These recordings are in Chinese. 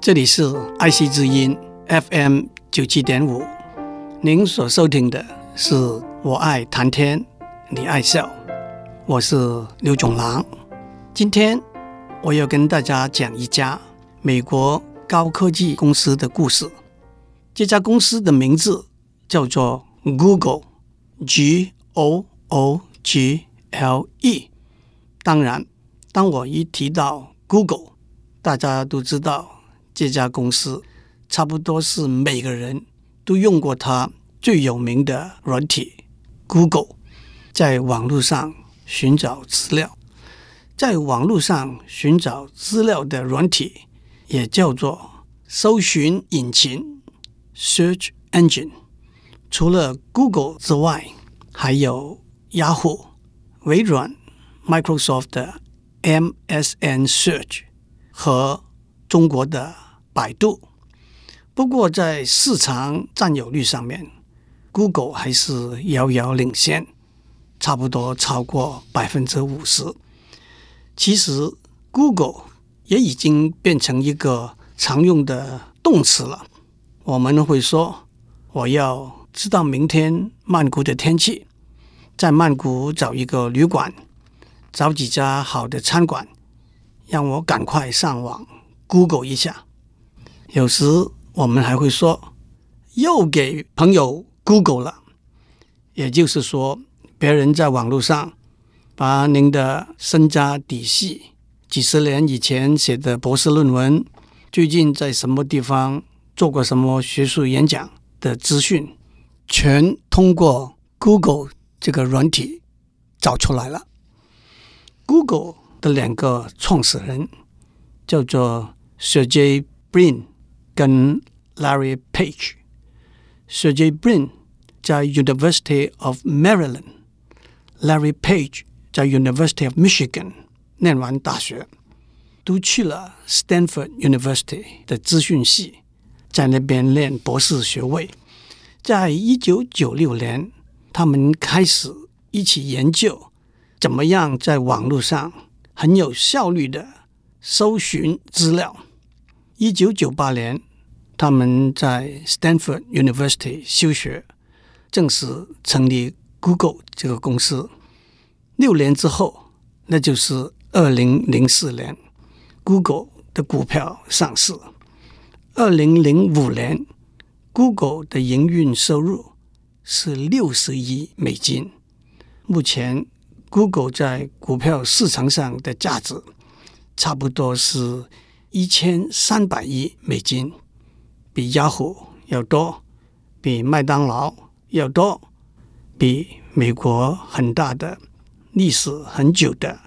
这里是爱惜之音 FM 九七点五，您所收听的是我爱谈天，你爱笑，我是刘炯郎。今天我要跟大家讲一家美国高科技公司的故事。这家公司的名字叫做 Google，G O O G L E。当然，当我一提到 Google，大家都知道。这家公司差不多是每个人都用过它最有名的软体 Google，在网络上寻找资料，在网络上寻找资料的软体也叫做搜寻引擎 （Search Engine）。除了 Google 之外，还有 Yahoo、微软、Microsoft 的 MSN Search 和中国的。百度，不过在市场占有率上面，Google 还是遥遥领先，差不多超过百分之五十。其实，Google 也已经变成一个常用的动词了。我们会说：“我要知道明天曼谷的天气，在曼谷找一个旅馆，找几家好的餐馆，让我赶快上网 Google 一下。”有时我们还会说，又给朋友 Google 了，也就是说，别人在网络上把您的身家底细、几十年以前写的博士论文、最近在什么地方做过什么学术演讲的资讯，全通过 Google 这个软体找出来了。Google 的两个创始人叫做 Sergey Brin。跟 Larry Page，Sergey Brin 在 University of Maryland，Larry Page 在 University of Michigan 念完大学，都去了 Stanford University 的资讯系，在那边念博士学位。在一九九六年，他们开始一起研究怎么样在网络上很有效率的搜寻资料。一九九八年，他们在 Stanford University 休学，正式成立 Google 这个公司。六年之后，那就是二零零四年，Google 的股票上市。二零零五年，Google 的营运收入是六十亿美金。目前，Google 在股票市场上的价值差不多是。一千三百亿美金，比雅虎要多，比麦当劳要多，比美国很大的、历史很久的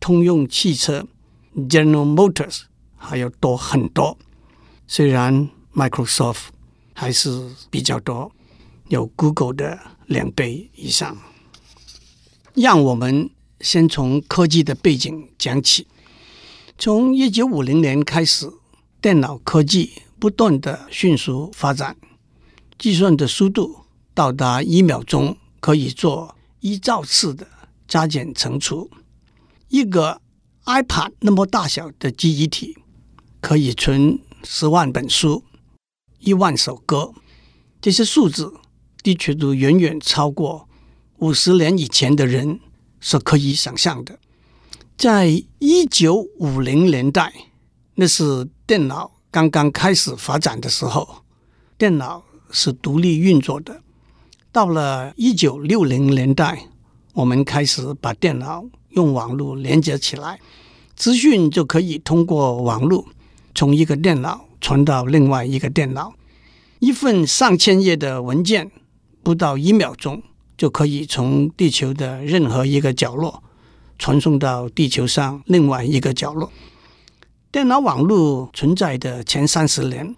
通用汽车 （General Motors） 还要多很多。虽然 Microsoft 还是比较多，有 Google 的两倍以上。让我们先从科技的背景讲起。从一九五零年开始，电脑科技不断的迅速发展，计算的速度到达一秒钟可以做一兆次的加减乘除。一个 iPad 那么大小的记忆体可以存十万本书、一万首歌，这些数字的确都远远超过五十年以前的人所可以想象的。在一九五零年代，那是电脑刚刚开始发展的时候，电脑是独立运作的。到了一九六零年代，我们开始把电脑用网络连接起来，资讯就可以通过网络从一个电脑传到另外一个电脑。一份上千页的文件，不到一秒钟就可以从地球的任何一个角落。传送到地球上另外一个角落。电脑网络存在的前三十年，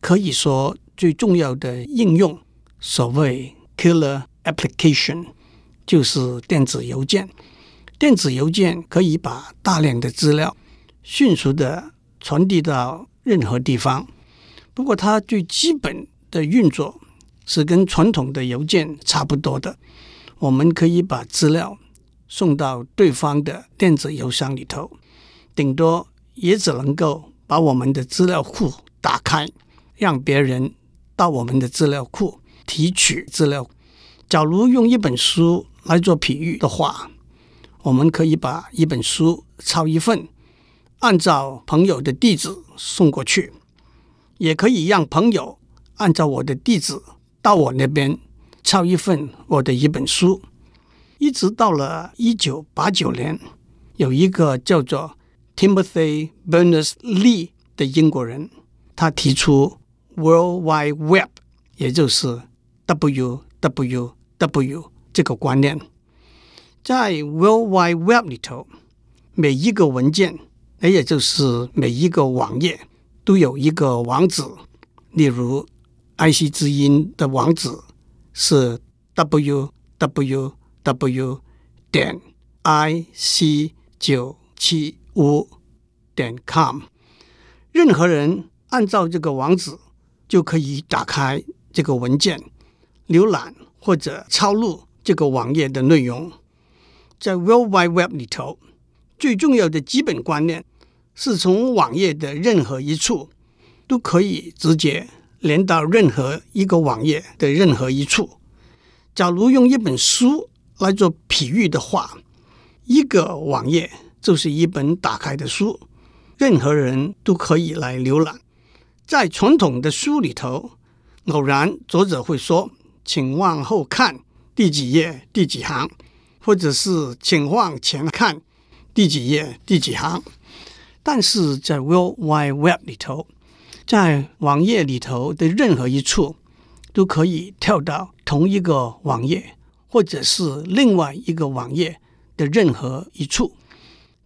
可以说最重要的应用，所谓 killer application，就是电子邮件。电子邮件可以把大量的资料迅速的传递到任何地方。不过，它最基本的运作是跟传统的邮件差不多的。我们可以把资料。送到对方的电子邮箱里头，顶多也只能够把我们的资料库打开，让别人到我们的资料库提取资料。假如用一本书来做比喻的话，我们可以把一本书抄一份，按照朋友的地址送过去，也可以让朋友按照我的地址到我那边抄一份我的一本书。一直到了一九八九年，有一个叫做 Timothy Berners-Lee 的英国人，他提出 World Wide Web，也就是 WWW 这个观念。在 World Wide Web 里头，每一个文件，也就是每一个网页，都有一个网址。例如，爱惜之音的网址是 www w 点 i c 九七五点 com，任何人按照这个网址就可以打开这个文件，浏览或者抄录这个网页的内容。在 World Wide Web 里头，最重要的基本观念是从网页的任何一处都可以直接连到任何一个网页的任何一处。假如用一本书来做比喻的话，一个网页就是一本打开的书，任何人都可以来浏览。在传统的书里头，偶然作者会说：“请往后看第几页第几行”，或者是“请往前看第几页第几行”。但是在 World Wide Web 里头，在网页里头的任何一处都可以跳到同一个网页。或者是另外一个网页的任何一处，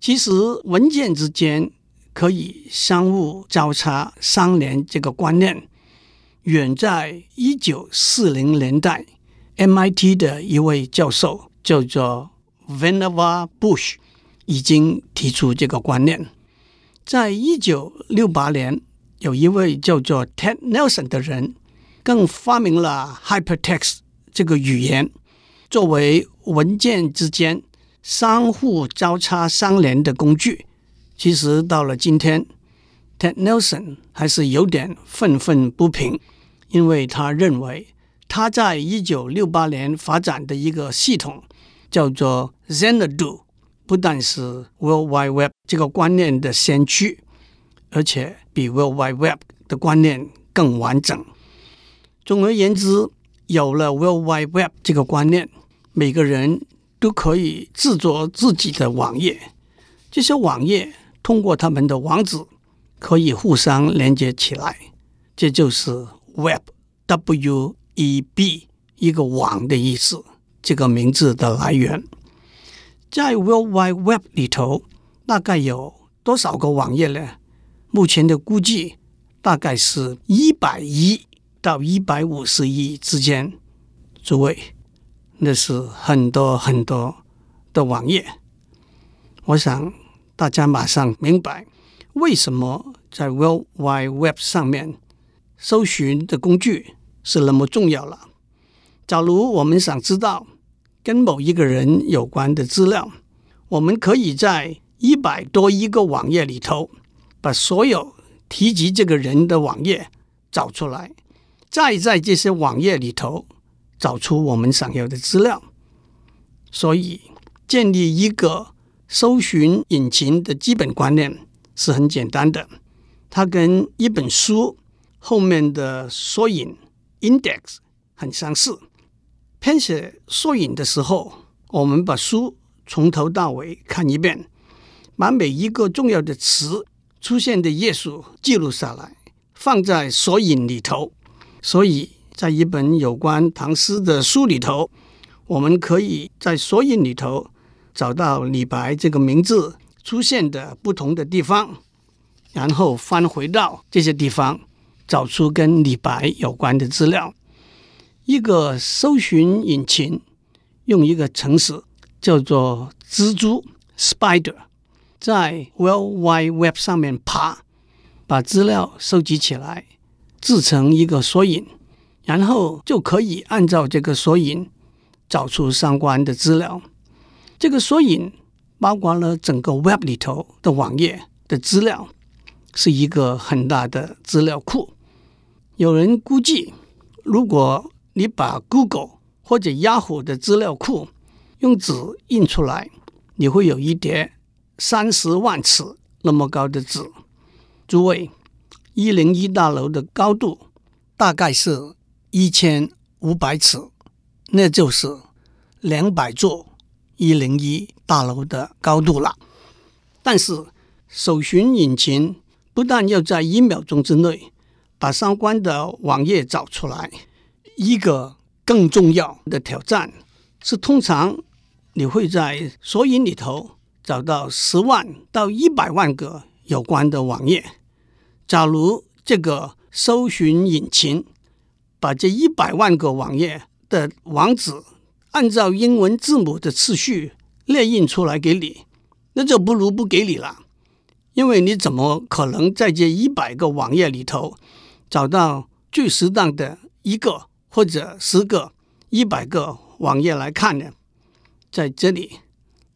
其实文件之间可以相互交叉相连。这个观念远在一九四零年代，MIT 的一位教授叫做 Vannevar Bush 已经提出这个观念。在一九六八年，有一位叫做 Ted Nelson 的人更发明了 Hypertext 这个语言。作为文件之间相互交叉相连的工具，其实到了今天，Ted Nelson 还是有点愤愤不平，因为他认为他在一九六八年发展的一个系统叫做 Xanadu，不但是 World Wide Web 这个观念的先驱，而且比 World Wide Web 的观念更完整。总而言之，有了 World Wide Web 这个观念。每个人都可以制作自己的网页，这些网页通过他们的网址可以互相连接起来，这就是 Web，W-E-B，一个网的意思，这个名字的来源。在 World Wide Web 里头，大概有多少个网页呢？目前的估计大概是一百亿到一百五十亿之间，诸位。那是很多很多的网页，我想大家马上明白为什么在 World Wide Web 上面搜寻的工具是那么重要了。假如我们想知道跟某一个人有关的资料，我们可以在一百多一个网页里头把所有提及这个人的网页找出来，再在这些网页里头。找出我们想要的资料，所以建立一个搜寻引擎的基本观念是很简单的。它跟一本书后面的索引 （index） 很相似。编写索引的时候，我们把书从头到尾看一遍，把每一个重要的词出现的页数记录下来，放在索引里头。所以。在一本有关唐诗的书里头，我们可以在索引里头找到李白这个名字出现的不同的地方，然后翻回到这些地方，找出跟李白有关的资料。一个搜寻引擎用一个程式叫做蜘蛛 （Spider），在 World Wide Web 上面爬，把资料收集起来，制成一个索引。然后就可以按照这个索引找出相关的资料。这个索引包括了整个 Web 里头的网页的资料，是一个很大的资料库。有人估计，如果你把 Google 或者 Yahoo 的资料库用纸印出来，你会有一叠三十万尺那么高的纸。诸位，一零一大楼的高度大概是一千五百尺，那就是两百座一零一大楼的高度了。但是，搜寻引擎不但要在一秒钟之内把相关的网页找出来，一个更重要的挑战是，通常你会在索引里头找到十万到一百万个有关的网页。假如这个搜寻引擎把这一百万个网页的网址按照英文字母的次序列印出来给你，那就不如不给你了。因为你怎么可能在这一百个网页里头找到最适当的一个或者十个、一百个网页来看呢？在这里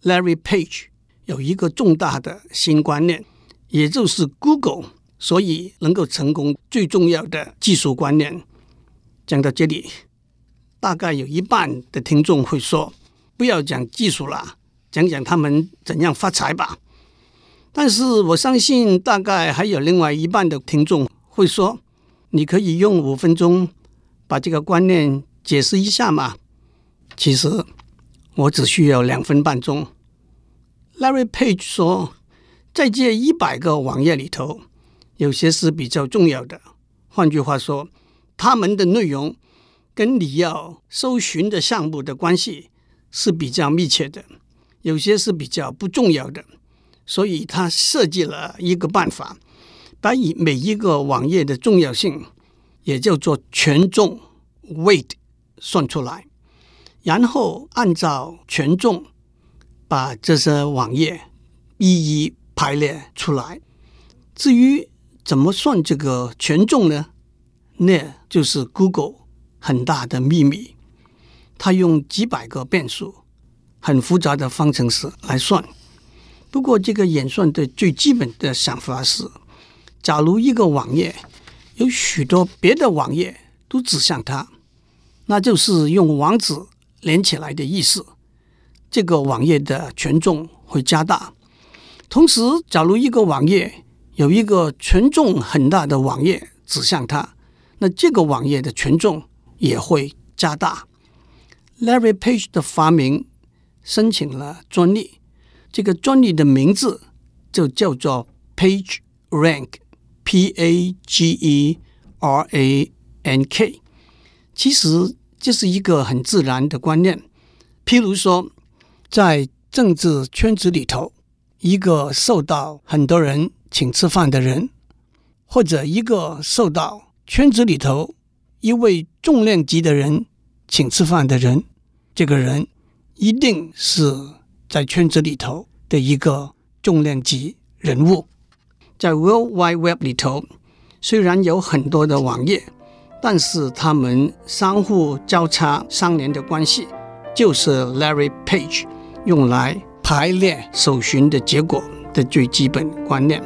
，Larry Page 有一个重大的新观念，也就是 Google 所以能够成功最重要的技术观念。讲到这里，大概有一半的听众会说：“不要讲技术了，讲讲他们怎样发财吧。”但是我相信，大概还有另外一半的听众会说：“你可以用五分钟把这个观念解释一下吗？”其实我只需要两分半钟。Larry Page 说，在这一百个网页里头，有些是比较重要的。换句话说，他们的内容跟你要搜寻的项目的关系是比较密切的，有些是比较不重要的。所以他设计了一个办法，把以每一个网页的重要性，也叫做权重 （weight） 算出来，然后按照权重把这些网页一一排列出来。至于怎么算这个权重呢？那就是 Google 很大的秘密。他用几百个变数、很复杂的方程式来算。不过，这个演算的最基本的想法是：假如一个网页有许多别的网页都指向它，那就是用网址连起来的意思。这个网页的权重会加大。同时，假如一个网页有一个权重很大的网页指向它，那这个网页的权重也会加大。Larry Page 的发明申请了专利。这个专利的名字就叫做 PageRank（P-A-G-E-R-A-N-K）。其实这是一个很自然的观念。譬如说，在政治圈子里头，一个受到很多人请吃饭的人，或者一个受到圈子里头一位重量级的人请吃饭的人，这个人一定是。在圈子里头的一个重量级人物，在 World Wide Web 里头，虽然有很多的网页，但是他们相互交叉相连的关系，就是 Larry Page 用来排列搜寻的结果的最基本观念。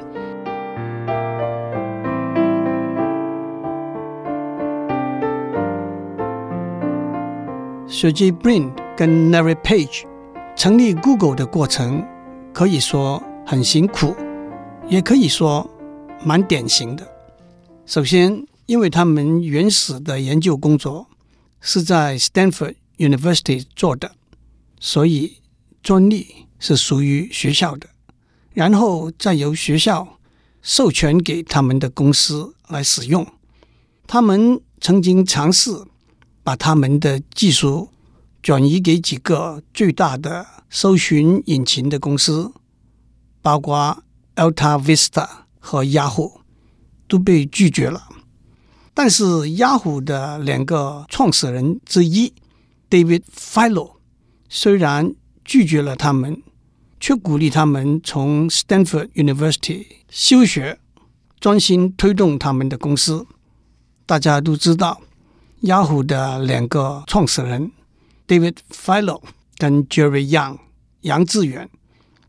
Sergey Brin 跟 Larry Page。成立 Google 的过程可以说很辛苦，也可以说蛮典型的。首先，因为他们原始的研究工作是在 Stanford University 做的，所以专利是属于学校的，然后再由学校授权给他们的公司来使用。他们曾经尝试把他们的技术。转移给几个最大的搜寻引擎的公司，包括 Alta Vista 和 Yahoo，都被拒绝了。但是 Yahoo 的两个创始人之一 David Filo 虽然拒绝了他们，却鼓励他们从 Stanford University 休学，专心推动他们的公司。大家都知道，Yahoo 的两个创始人。David Filo 跟 Jerry Yang 杨致远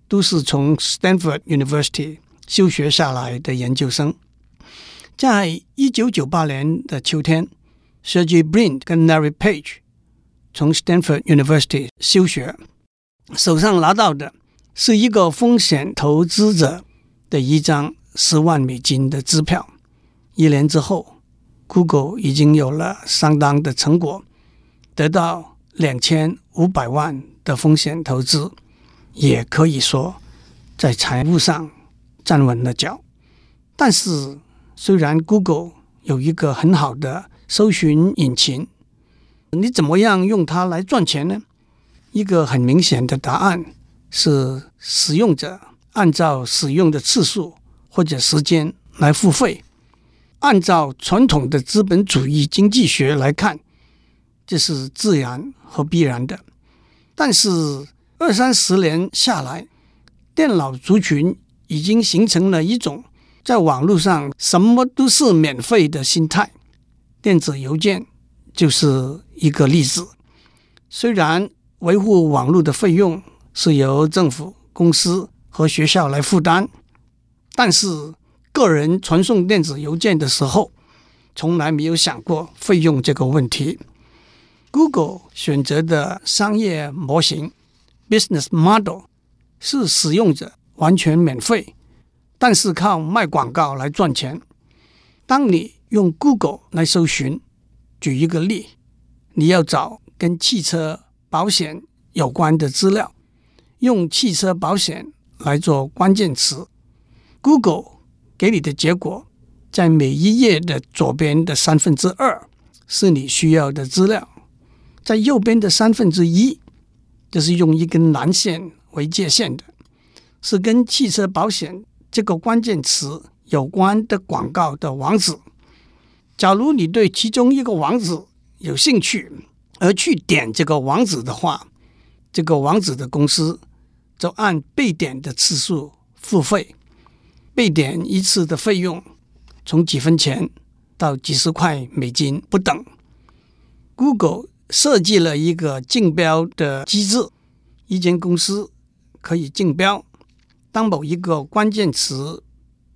都是从 Stanford University 休学下来的研究生。在一九九八年的秋天，Sergey Brin 跟 Larry Page 从 Stanford University 休学，手上拿到的是一个风险投资者的一张十万美金的支票。一年之后，Google 已经有了相当的成果，得到两千五百万的风险投资，也可以说在财务上站稳了脚。但是，虽然 Google 有一个很好的搜寻引擎，你怎么样用它来赚钱呢？一个很明显的答案是，使用者按照使用的次数或者时间来付费。按照传统的资本主义经济学来看，这是自然和必然的。但是二三十年下来，电脑族群已经形成了一种在网络上什么都是免费的心态。电子邮件就是一个例子。虽然维护网络的费用是由政府、公司和学校来负担，但是个人传送电子邮件的时候，从来没有想过费用这个问题。Google 选择的商业模型 （business model） 是使用者完全免费，但是靠卖广告来赚钱。当你用 Google 来搜寻，举一个例，你要找跟汽车保险有关的资料，用汽车保险来做关键词，Google 给你的结果，在每一页的左边的三分之二是你需要的资料。在右边的三分之一，就是用一根蓝线为界限的，是跟汽车保险这个关键词有关的广告的网址。假如你对其中一个网址有兴趣，而去点这个网址的话，这个网址的公司就按被点的次数付费，被点一次的费用从几分钱到几十块美金不等。Google。设计了一个竞标的机制，一间公司可以竞标，当某一个关键词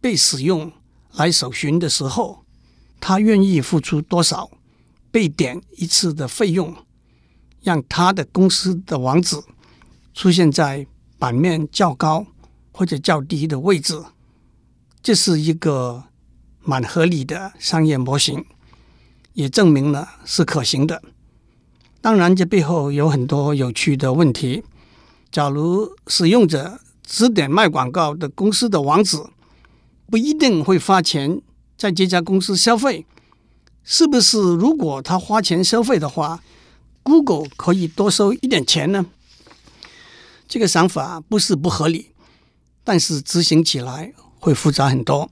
被使用来搜寻的时候，他愿意付出多少被点一次的费用，让他的公司的网址出现在版面较高或者较低的位置，这是一个蛮合理的商业模型，也证明了是可行的。当然，这背后有很多有趣的问题。假如使用者指点卖广告的公司的网址，不一定会花钱在这家公司消费。是不是？如果他花钱消费的话，Google 可以多收一点钱呢？这个想法不是不合理，但是执行起来会复杂很多。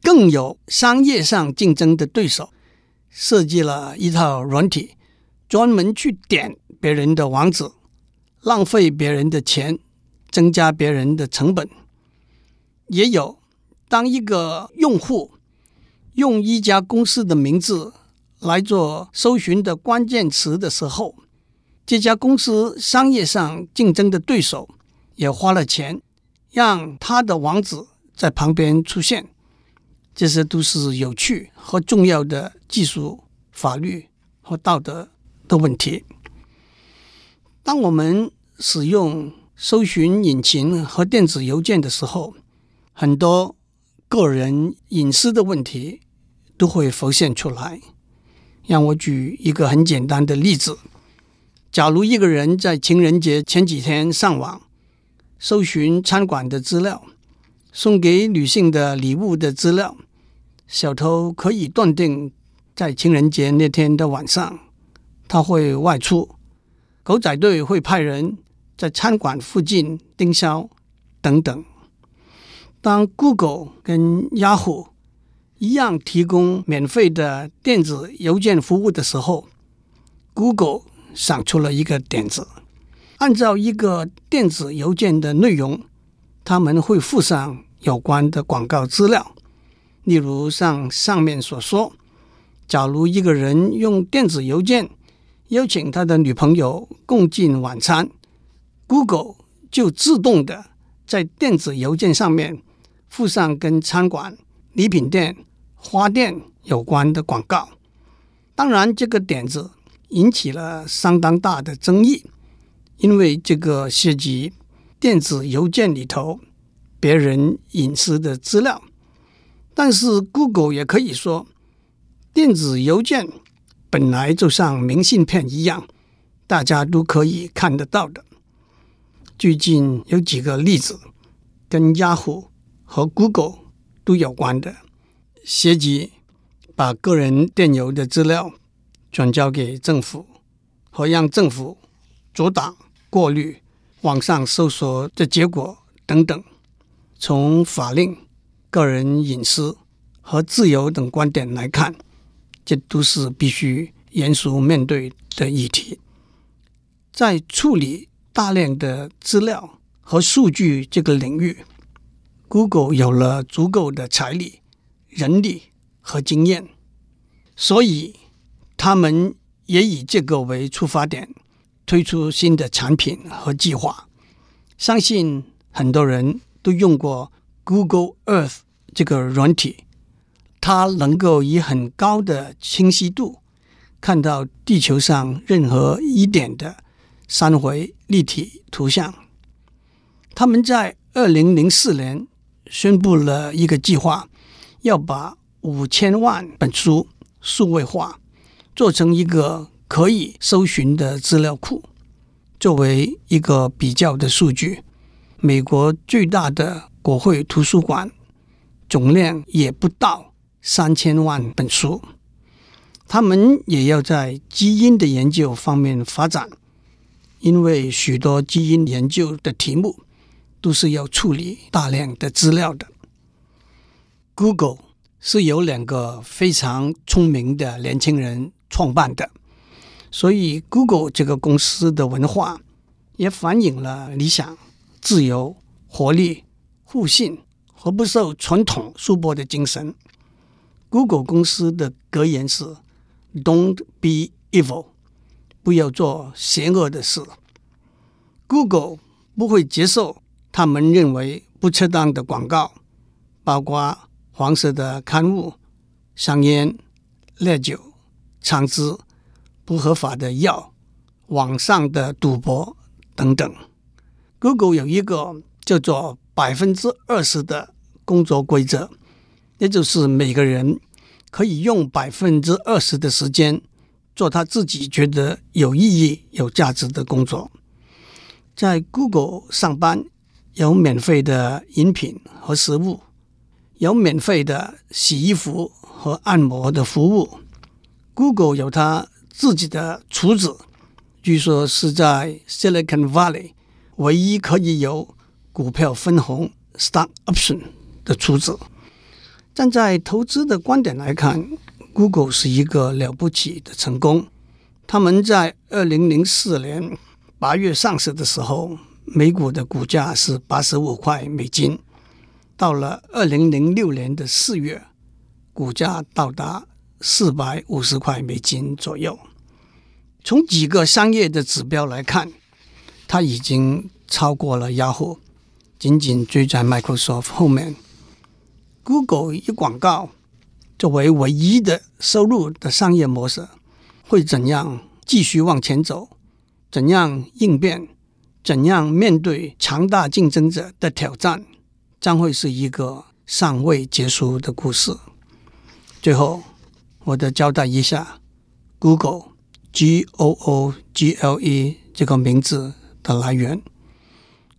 更有商业上竞争的对手设计了一套软体。专门去点别人的网址，浪费别人的钱，增加别人的成本。也有，当一个用户用一家公司的名字来做搜寻的关键词的时候，这家公司商业上竞争的对手也花了钱，让他的网址在旁边出现。这些都是有趣和重要的技术、法律和道德的问题。当我们使用搜寻引擎和电子邮件的时候，很多个人隐私的问题都会浮现出来。让我举一个很简单的例子：假如一个人在情人节前几天上网搜寻餐馆的资料、送给女性的礼物的资料，小偷可以断定，在情人节那天的晚上。他会外出，狗仔队会派人在餐馆附近盯梢等等。当 Google 跟 Yahoo 一样提供免费的电子邮件服务的时候，Google 想出了一个点子：按照一个电子邮件的内容，他们会附上有关的广告资料。例如像上面所说，假如一个人用电子邮件邀请他的女朋友共进晚餐，Google 就自动的在电子邮件上面附上跟餐馆、礼品店、花店有关的广告。当然，这个点子引起了相当大的争议，因为这个涉及电子邮件里头别人隐私的资料。但是，Google 也可以说，电子邮件本来就像明信片一样，大家都可以看得到的。最近有几个例子，跟 Yahoo 和 Google 都有关的，涉及把个人电邮的资料转交给政府，和让政府阻挡、过滤网上搜索的结果等等。从法令、个人隐私和自由等观点来看，这都是必须严肃面对的议题。在处理大量的资料和数据这个领域，Google 有了足够的财力、人力和经验，所以他们也以这个为出发点，推出新的产品和计划。相信很多人都用过 Google Earth 这个软体，它能够以很高的清晰度看到地球上任何一点的。三维立体图像。他们在二零零四年宣布了一个计划，要把五千万本书数位化，做成一个可以搜寻的资料库。作为一个比较的数据，美国最大的国会图书馆总量也不到三千万本书。他们也要在基因的研究方面发展。因为许多基因研究的题目都是要处理大量的资料的。Google 是由两个非常聪明的年轻人创办的，所以 Google 这个公司的文化也反映了理想、自由、活力、互信和不受传统束缚的精神。Google 公司的格言是 “Don't be evil”。不要做邪恶的事。Google 不会接受他们认为不恰当的广告，包括黄色的刊物、香烟、烈酒、枪支、不合法的药、网上的赌博等等。Google 有一个叫做“百分之二十”的工作规则，也就是每个人可以用百分之二十的时间。做他自己觉得有意义、有价值的工作。在 Google 上班，有免费的饮品和食物，有免费的洗衣服和按摩的服务。Google 有它自己的厨子，据说是在 Silicon Valley 唯一可以有股票分红 （stock option） 的厨子。站在投资的观点来看，Google 是一个了不起的成功。他们在二零零四年八月上市的时候，每股的股价是八十五块美金。到了二零零六年的四月，股价到达四百五十块美金左右。从几个商业的指标来看，它已经超过了 Yahoo，仅仅追在 Microsoft 后面。Google 一广告。作为唯一的收入的商业模式，会怎样继续往前走？怎样应变？怎样面对强大竞争者的挑战？将会是一个尚未结束的故事。最后，我得交代一下 Google G O O G L E 这个名字的来源。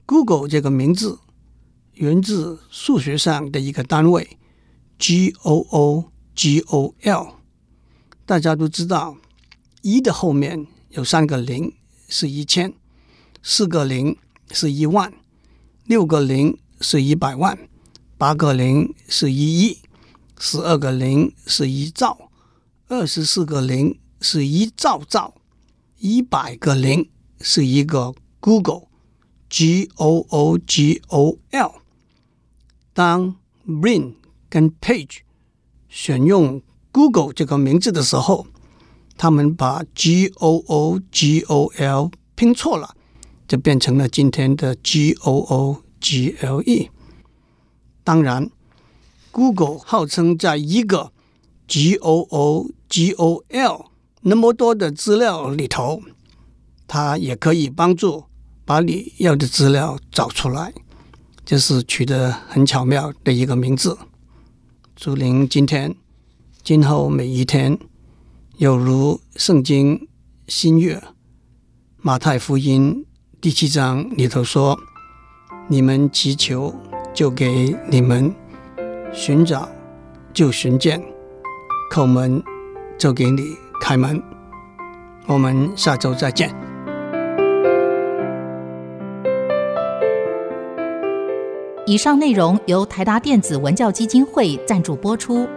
Google 这个名字源自数学上的一个单位 G O O。G O L，大家都知道，一的后面有三个零是一千，四个零是一万，六个零是一百万，八个零是一亿，十二个零是一兆，二十四个零是一兆兆，一百个零是一个 Google，G O O G O L。当 Brin 跟 Page 选用 Google 这个名字的时候，他们把 G O O G O L 拼错了，就变成了今天的 G O O G L E。当然，Google 号称在一个 G O O G O L 那么多的资料里头，它也可以帮助把你要的资料找出来，这是取得很巧妙的一个名字。祝您今天、今后每一天，有如圣经新约马太福音第七章里头说：“你们祈求。”就给你们寻找，就寻见；叩门，就给你开门。我们下周再见。以上内容由台达电子文教基金会赞助播出。